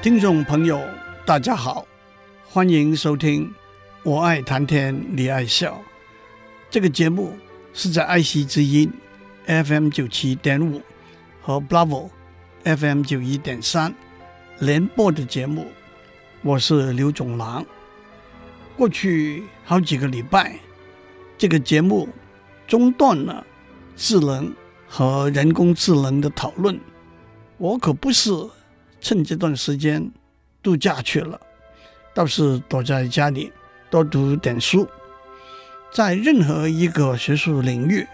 听众朋友，大家好，欢迎收听《我爱谈天，你爱笑》这个节目，是在爱惜之音 FM 九七点五和 Bravo FM 九一点三联播的节目。我是刘总郎。过去好几个礼拜，这个节目中断了智能和人工智能的讨论。我可不是。趁这段时间度假去了，倒是躲在家里多读点书。在任何一个学术领域，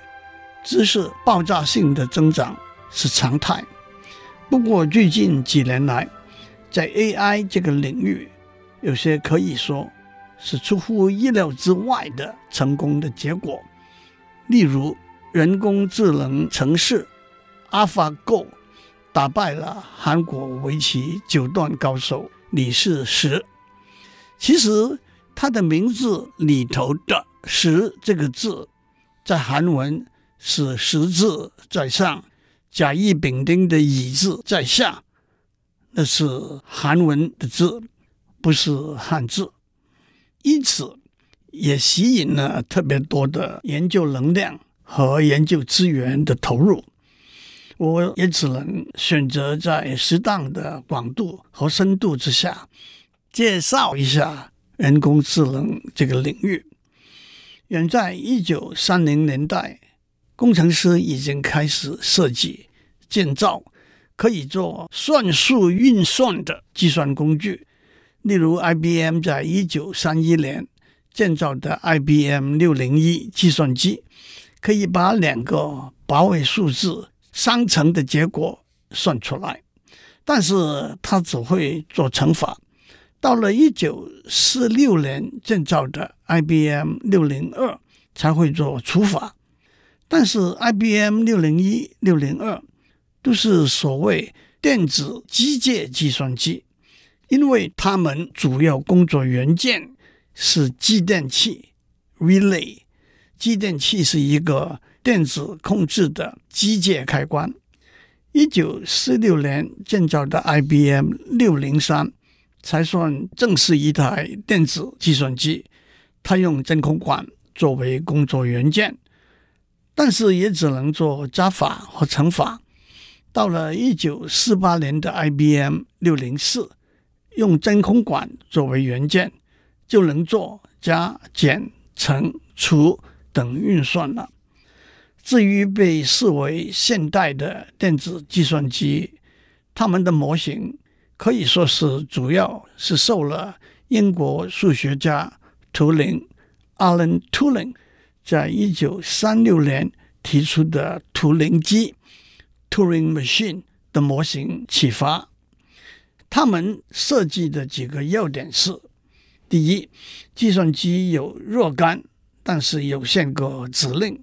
知识爆炸性的增长是常态。不过最近几年来，在 AI 这个领域，有些可以说是出乎意料之外的成功的结果。例如，人工智能程式 AlphaGo。打败了韩国围棋九段高手李世石。其实他的名字里头的“石”这个字，在韩文是“石”字在上，甲乙丙丁的“乙”字在下，那是韩文的字，不是汉字。因此，也吸引了特别多的研究能量和研究资源的投入。我也只能选择在适当的广度和深度之下介绍一下人工智能这个领域。远在一九三零年代，工程师已经开始设计、建造可以做算术运算的计算工具，例如 IBM 在一九三一年建造的 IBM 六零一计算机，可以把两个八位数字。商乘的结果算出来，但是他只会做乘法。到了一九四六年建造的 IBM 六零二才会做除法，但是 IBM 六零一、六零二都是所谓电子机械计算机，因为它们主要工作元件是继电器 （relay）。继电器是一个。电子控制的机械开关。一九四六年建造的 IBM 六零三才算正式一台电子计算机，它用真空管作为工作元件，但是也只能做加法和乘法。到了一九四八年的 IBM 六零四，用真空管作为元件，就能做加减乘除等运算了。至于被视为现代的电子计算机，他们的模型可以说是主要是受了英国数学家图灵 （Alan Turing） 在一九三六年提出的图灵机 （Turing Machine） 的模型启发。他们设计的几个要点是：第一，计算机有若干但是有限个指令。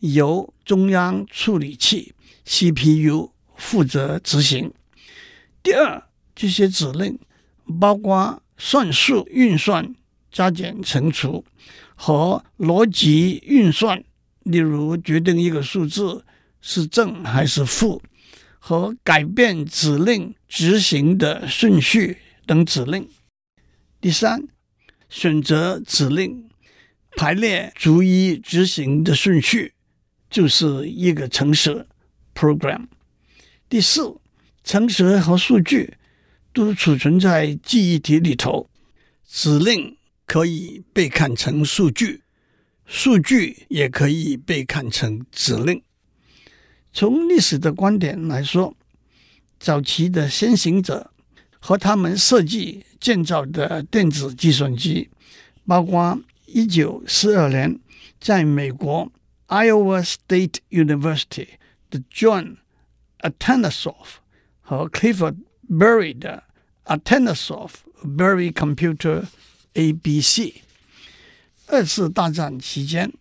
由中央处理器 CPU 负责执行。第二，这些指令包括算术运算、加减乘除和逻辑运算，例如决定一个数字是正还是负，和改变指令执行的顺序等指令。第三，选择指令排列逐一执行的顺序。就是一个程式 program。第四，程式和数据都储存在记忆体里头，指令可以被看成数据，数据也可以被看成指令。从历史的观点来说，早期的先行者和他们设计建造的电子计算机，包括一九四二年在美国。Iowa State University 的 的 John Atanasoff 和 Clifford Berry 的 Atanasoff Berry Computer ABC。二次大战期间，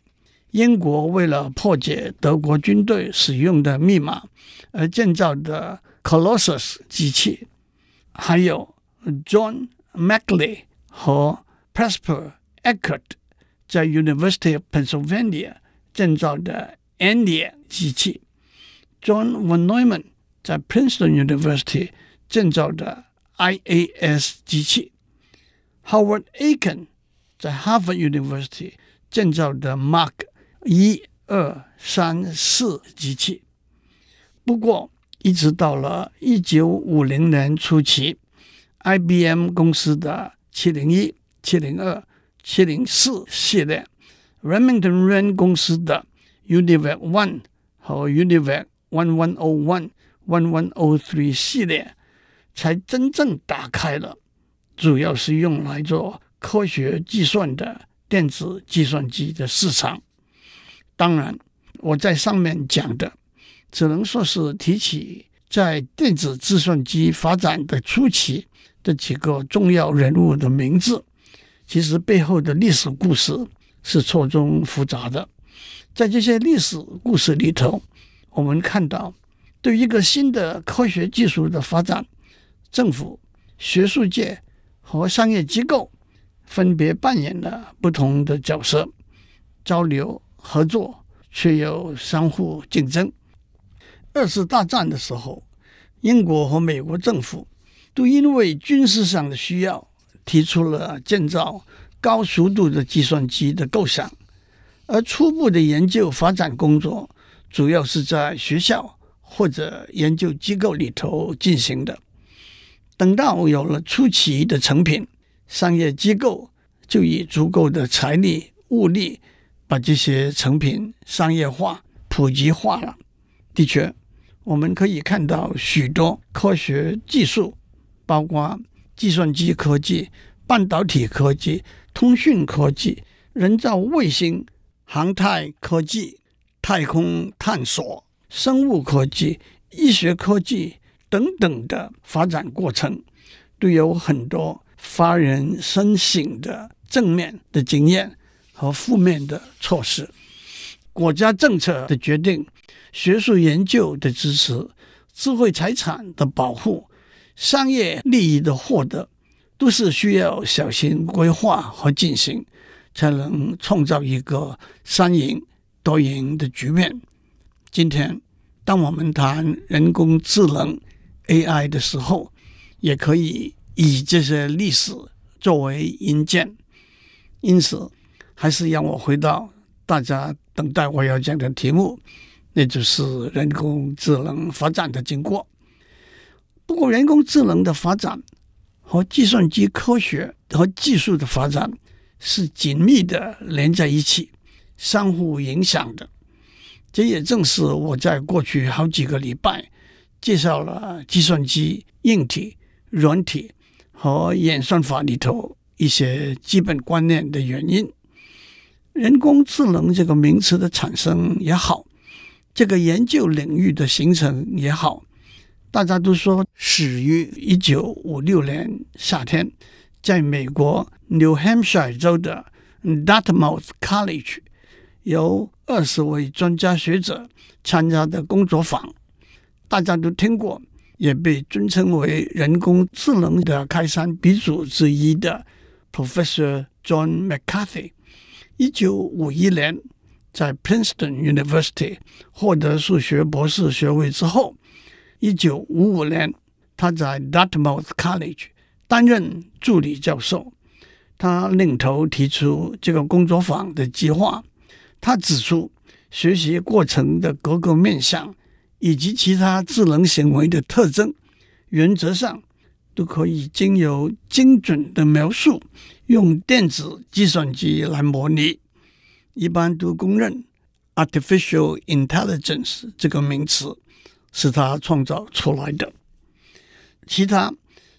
英国为了破解德国军队使用的密码而建造的 Colossus 机器，还有 John Maclay 和 Presper Eckert 在 University of Pennsylvania 建造的 ENIAC 机器，John von Neumann 在 Princeton University 建造的 IAS 机器，Howard Aiken 在 Harvard University 建造的 Mark 一二三四机器。不过，一直到了一九五零年初期，IBM 公司的七零一、七零二、七零四系列，Remington Rand 公司的 UNIVAC One 和 UNIVAC One One O One、One One O Three 系列，才真正打开了主要是用来做科学计算的电子计算机的市场。当然，我在上面讲的，只能说是提起在电子计算机发展的初期的几个重要人物的名字。其实背后的历史故事是错综复杂的。在这些历史故事里头，我们看到，对一个新的科学技术的发展，政府、学术界和商业机构分别扮演了不同的角色，交流合作，却又相互竞争。二次大战的时候，英国和美国政府都因为军事上的需要，提出了建造高速度的计算机的构想。而初步的研究发展工作，主要是在学校或者研究机构里头进行的。等到有了初期的成品，商业机构就以足够的财力物力，把这些成品商业化、普及化了。的确，我们可以看到许多科学技术，包括计算机科技、半导体科技、通讯科技、人造卫星。航太科技、太空探索、生物科技、医学科技等等的发展过程，都有很多发人深省的正面的经验和负面的措施。国家政策的决定、学术研究的支持、智慧财产的保护、商业利益的获得，都是需要小心规划和进行。才能创造一个三赢多赢的局面。今天，当我们谈人工智能 AI 的时候，也可以以这些历史作为引荐。因此，还是让我回到大家等待我要讲的题目，那就是人工智能发展的经过。不过，人工智能的发展和计算机科学和技术的发展，是紧密的连在一起，相互影响的。这也正是我在过去好几个礼拜介绍了计算机硬体、软体和演算法里头一些基本观念的原因。人工智能这个名词的产生也好，这个研究领域的形成也好，大家都说始于一九五六年夏天。在美国 New Hampshire 州的 Dartmouth College，由二十位专家学者参加的工作坊，大家都听过，也被尊称为人工智能的开山鼻祖之一的 Professor John McCarthy。一九五一年，在 Princeton University 获得数学博士学位之后，一九五五年，他在 Dartmouth College。担任助理教授，他领头提出这个工作坊的计划。他指出，学习过程的各个面向以及其他智能行为的特征，原则上都可以经由精准的描述，用电子计算机来模拟。一般都公认，artificial intelligence 这个名词是他创造出来的。其他。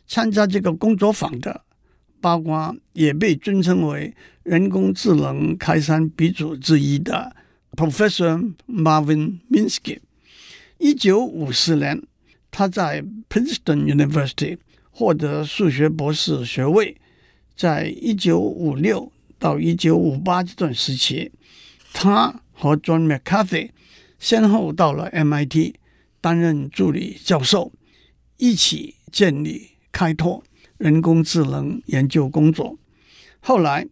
参加这个工作坊的，包括也被尊称为人工智能开山鼻祖之一的 Professor Marvin Minsky，一九五四年，他在 Princeton University 获得数学博士学位。在一九五六到一九五八这段时期，他和 John McCarthy 先后到了 MIT 担任助理教授，一起建立开拓人工智能研究工作。后来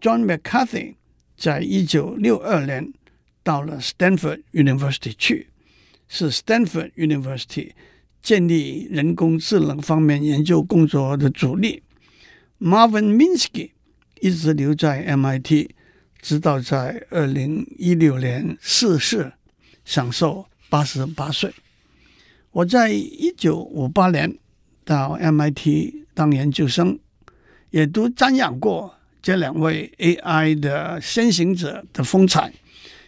，John McCarthy 在一九六二年到了 Stanford University 去，是 Stanford University 建立人工智能方面研究工作的主力。Marvin Minsky 一直留在 MIT，直到在二零一六年逝世，享寿八十八岁。我在一九五八年到 MIT 当研究生，也都瞻仰过这两位 AI 的先行者的风采，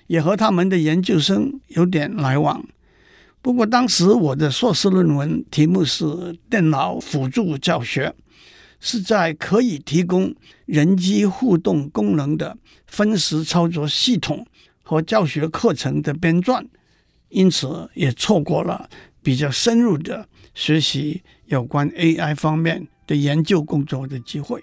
也和他们的研究生有点来往。不过当时我的硕士论文题目是电脑辅助教学。是在可以提供人机互动功能的分时操作系统和教学课程的编撰，因此也错过了比较深入的学习有关 AI 方面的研究工作的机会。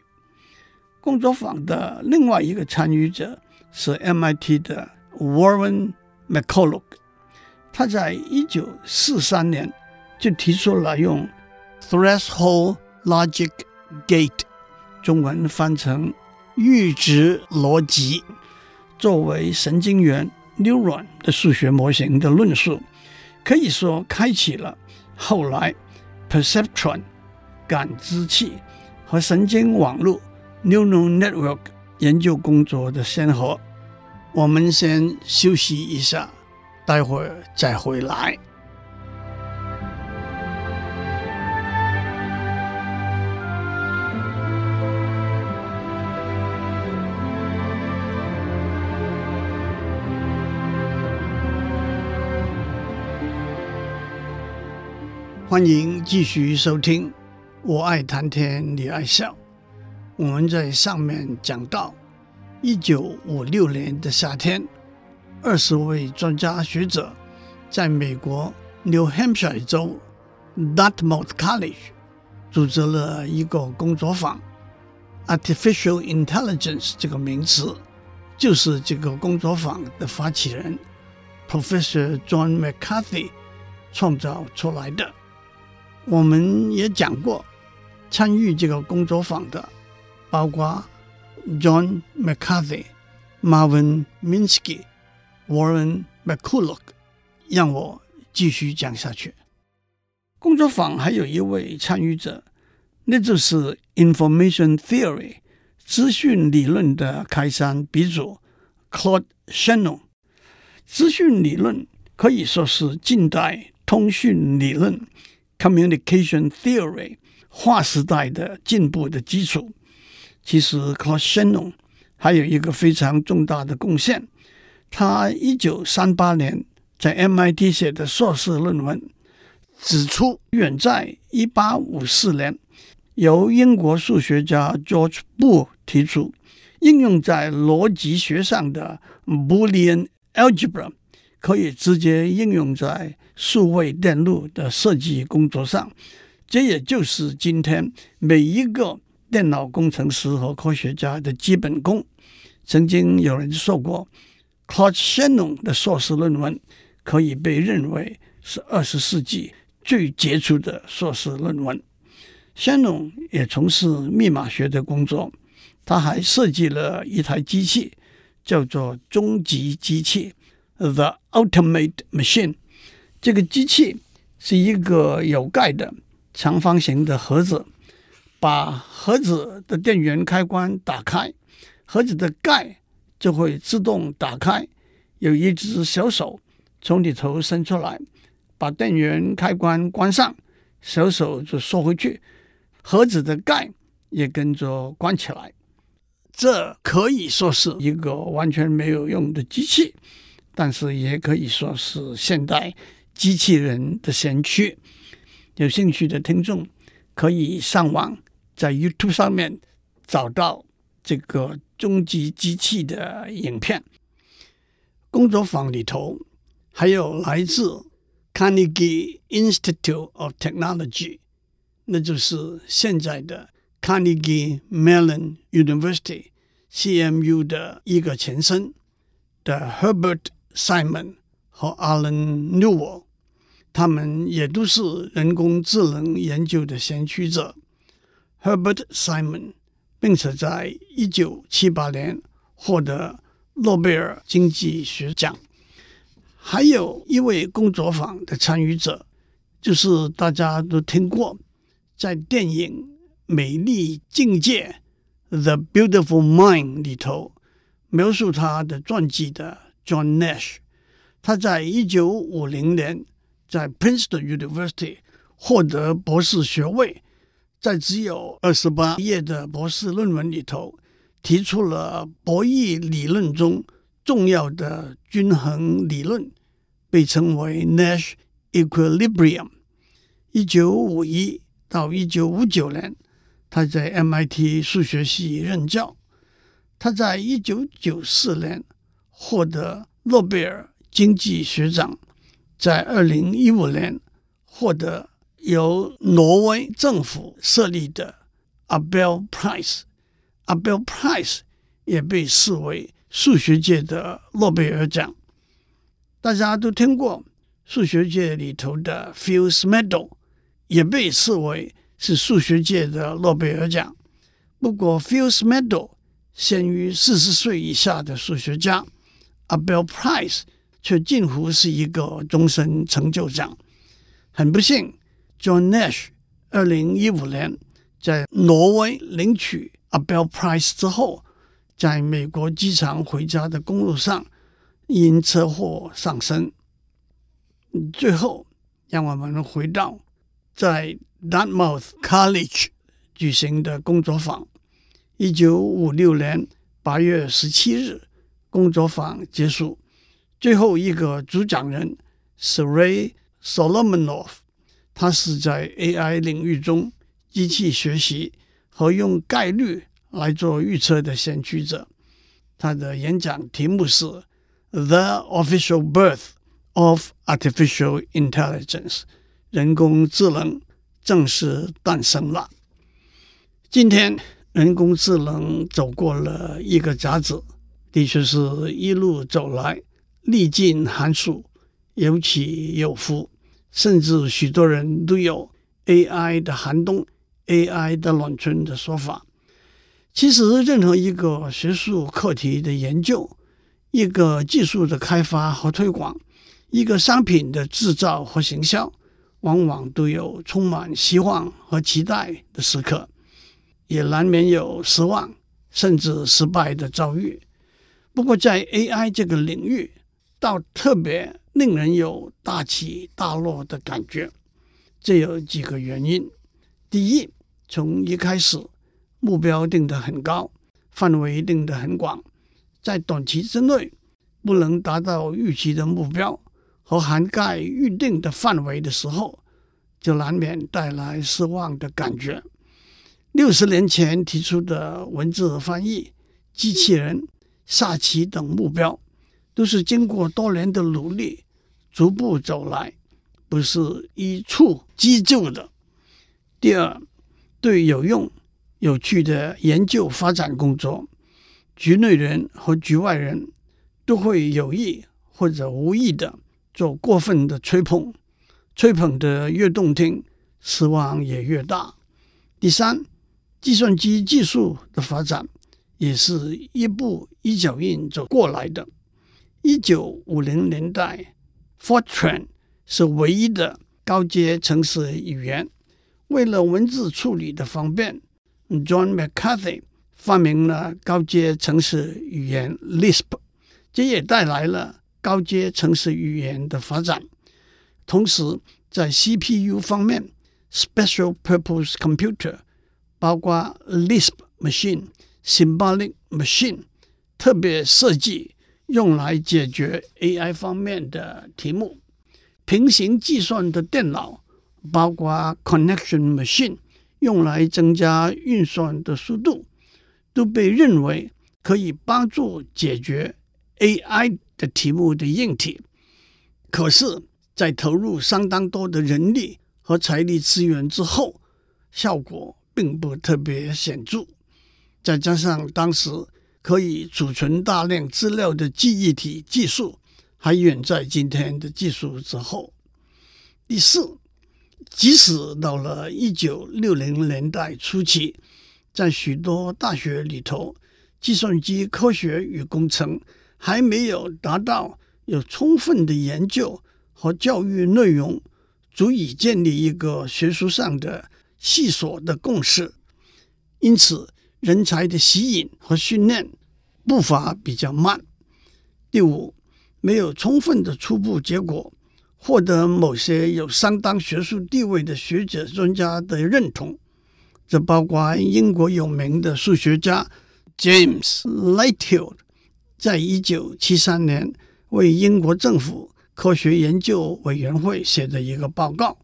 工作坊的另外一个参与者是 MIT 的 Warren McCulloch，他在一九四三年就提出了用 Threshold Logic。Gate，中文翻成阈值逻辑，作为神经元 neuron 的数学模型的论述，可以说开启了后来 perception 感知器和神经网络 neural network 研究工作的先河。我们先休息一下，待会儿再回来。欢迎继续收听，我爱谈天，你爱笑。我们在上面讲到，一九五六年的夏天，二十位专家学者在美国 New Hampshire 州 Dartmouth College 组织了一个工作坊。Artificial Intelligence 这个名词就是这个工作坊的发起人 Professor John McCarthy 创造出来的。我们也讲过，参与这个工作坊的包括 John McCarthy、Marvin Minsky、Warren McCulloch。让我继续讲下去。工作坊还有一位参与者，那就是 Information Theory 资讯理论的开山鼻祖 Claude Shannon。资讯理论可以说是近代通讯理论。Communication theory 划时代的进步的基础。其实，Claude Shannon 还有一个非常重大的贡献。他一九三八年在 MIT 写的硕士论文指出，远在一八五四年，由英国数学家 George b o o 提出，应用在逻辑学上的 Boolean algebra 可以直接应用在数位电路的设计工作上，这也就是今天每一个电脑工程师和科学家的基本功。曾经有人说过，Claude Shannon 的硕士论文可以被认为是二十世纪最杰出的硕士论文。Shannon 也从事密码学的工作，他还设计了一台机器，叫做终极机器 （The Ultimate Machine）。这个机器是一个有盖的长方形的盒子，把盒子的电源开关打开，盒子的盖就会自动打开。有一只小手从里头伸出来，把电源开关关上，小手就缩回去，盒子的盖也跟着关起来。这可以说是一个完全没有用的机器，但是也可以说是现代。机器人的先驱，有兴趣的听众可以上网，在 YouTube 上面找到这个终极机器的影片。工作坊里头还有来自 Carnegie Institute of Technology，那就是现在的 Carnegie Mellon University（CMU） 的一个前身的 Herbert Simon 和 Alan Newell，他们也都是人工智能研究的先驱者。Herbert Simon 并且在一九七八年获得诺贝尔经济学奖。还有一位工作坊的参与者，就是大家都听过，在电影《美丽境界》（The Beautiful Mind） 里头描述他的传记的 John Nash。他在一九五零年在 Princeton University 获得博士学位，在只有二十八页的博士论文里头，提出了博弈理论中重要的均衡理论，被称为 Nash Equilibrium。一九五一到一九五九年，他在 MIT 数学系任教。他在一九九四年获得诺贝尔经济学奖，在二零一五年获得由挪威政府设立的 Abel Prize。Abel Prize 也被视为数学界的诺贝尔奖，大家都听过。数学界里头的 Fields Medal 也被视为是数学界的诺贝尔奖。不过 Fields Medal 限于四十岁以下的数学家，Abel Prize 却近乎是一个终身成就奖。很不幸，John Nash 二零一五年在挪威领取 Abel Prize 之后，在美国机场回家的公路上因车祸丧生。最后，让我们回到在 Dartmouth College 举行的工作坊。一九五六年八月十七日，工作坊结束。最后一个主讲人是 Ray Solomonoff，他是在 AI 领域中机器学习。和用概率来做预测的先驱者，他的演讲题目是 “The Official Birth of Artificial Intelligence”，人工智能正式诞生了。今天，人工智能走过了一个甲子，的确是一路走来，历尽寒暑，有起有伏，甚至许多人都有 AI 的寒冬。AI 的暖春的说法，其实任何一个学术课题的研究，一个技术的开发和推广，一个商品的制造和行销，往往都有充满希望和期待的时刻，也难免有失望甚至失败的遭遇。不过，在 AI 这个领域，倒特别令人有大起大落的感觉，这有几个原因。第一，从一开始，目标定得很高，范围定得很广，在短期之内不能达到预期的目标和涵盖预定的范围的时候，就难免带来失望的感觉。六十年前提出的文字翻译、机器人、下棋等目标，都是经过多年的努力逐步走来，不是一蹴即就的。第二，对有用、有趣的研究发展工作，局内人和局外人都会有意或者无意的做过分的吹捧，吹捧的越动听，失望也越大。第三，计算机技术的发展也是一步一脚印走过来的。一九五零年代，Fortran 是唯一的高阶程式语言。为了文字处理的方便，John McCarthy 发明了高阶程式语言 Lisp，这也带来了高阶程式语言的发展。同时，在 CPU 方面，Special Purpose Computer 包括 Lisp Machine、Symbolic Machine，特别设计用来解决 AI 方面的题目。平行计算的电脑。包括 connection machine 用来增加运算的速度，都被认为可以帮助解决 AI 的题目的硬体。可是，在投入相当多的人力和财力资源之后，效果并不特别显著。再加上当时可以储存大量资料的记忆体技术还远在今天的技术之后。第四，即使到了一九六零年代初期，在许多大学里头，计算机科学与工程还没有达到有充分的研究和教育内容，足以建立一个学术上的细琐的共识，因此。人才的吸引和训练步伐比较慢。第五，没有充分的初步结果，获得某些有相当学术地位的学者专家的认同。这包括英国有名的数学家 James Lighthill，在一九七三年为英国政府科学研究委员会写的一个报告。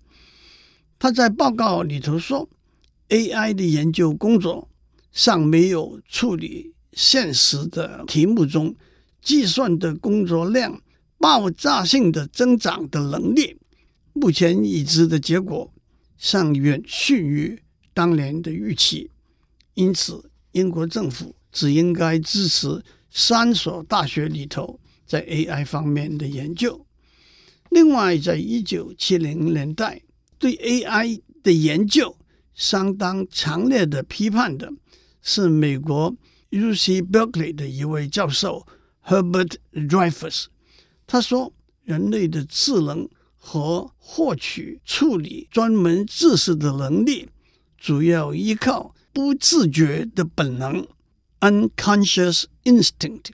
他在报告里头说，AI 的研究工作。尚没有处理现实的题目中计算的工作量爆炸性的增长的能力，目前已知的结果尚远逊于当年的预期。因此，英国政府只应该支持三所大学里头在 AI 方面的研究。另外，在一九七零年代，对 AI 的研究相当强烈的批判的。是美国 UC Berkeley 的一位教授 Herbert Dreyfus，他说：“人类的智能和获取、处理专门知识的能力，主要依靠不自觉的本能 （unconscious instinct），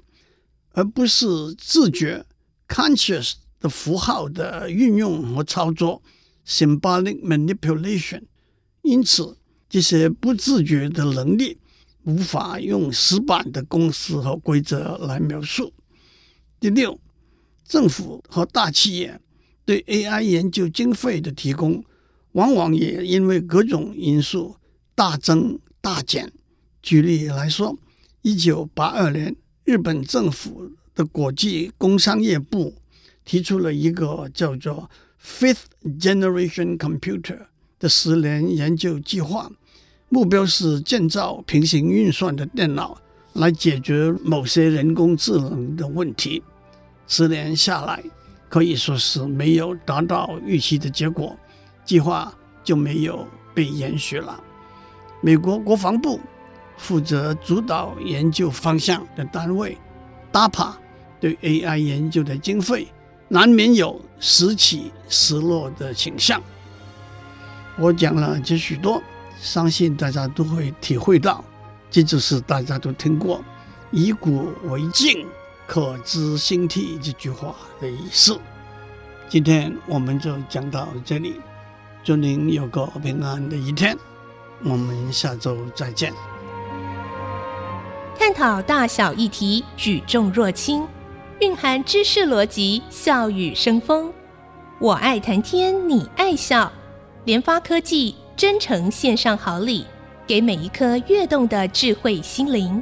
而不是自觉 （conscious） 的符号的运用和操作 （symbolic manipulation）。因此，这些不自觉的能力。”无法用死板的公式和规则来描述。第六，政府和大企业对 AI 研究经费的提供，往往也因为各种因素大增大减。举例来说，一九八二年，日本政府的国际工商业部提出了一个叫做 “Fifth Generation Computer” 的十年研究计划。目标是建造平行运算的电脑来解决某些人工智能的问题。十年下来，可以说是没有达到预期的结果，计划就没有被延续了。美国国防部负责主导研究方向的单位 DAPA 对 AI 研究的经费难免有时起时落的倾向。我讲了这许多。相信大家都会体会到，这就是大家都听过“以古为镜，可知兴替”这句话的意思。今天我们就讲到这里，祝您有个平安的一天，我们下周再见。探讨大小议题，举重若轻，蕴含知识逻辑，笑语生风。我爱谈天，你爱笑，联发科技。真诚献上好礼，给每一颗跃动的智慧心灵。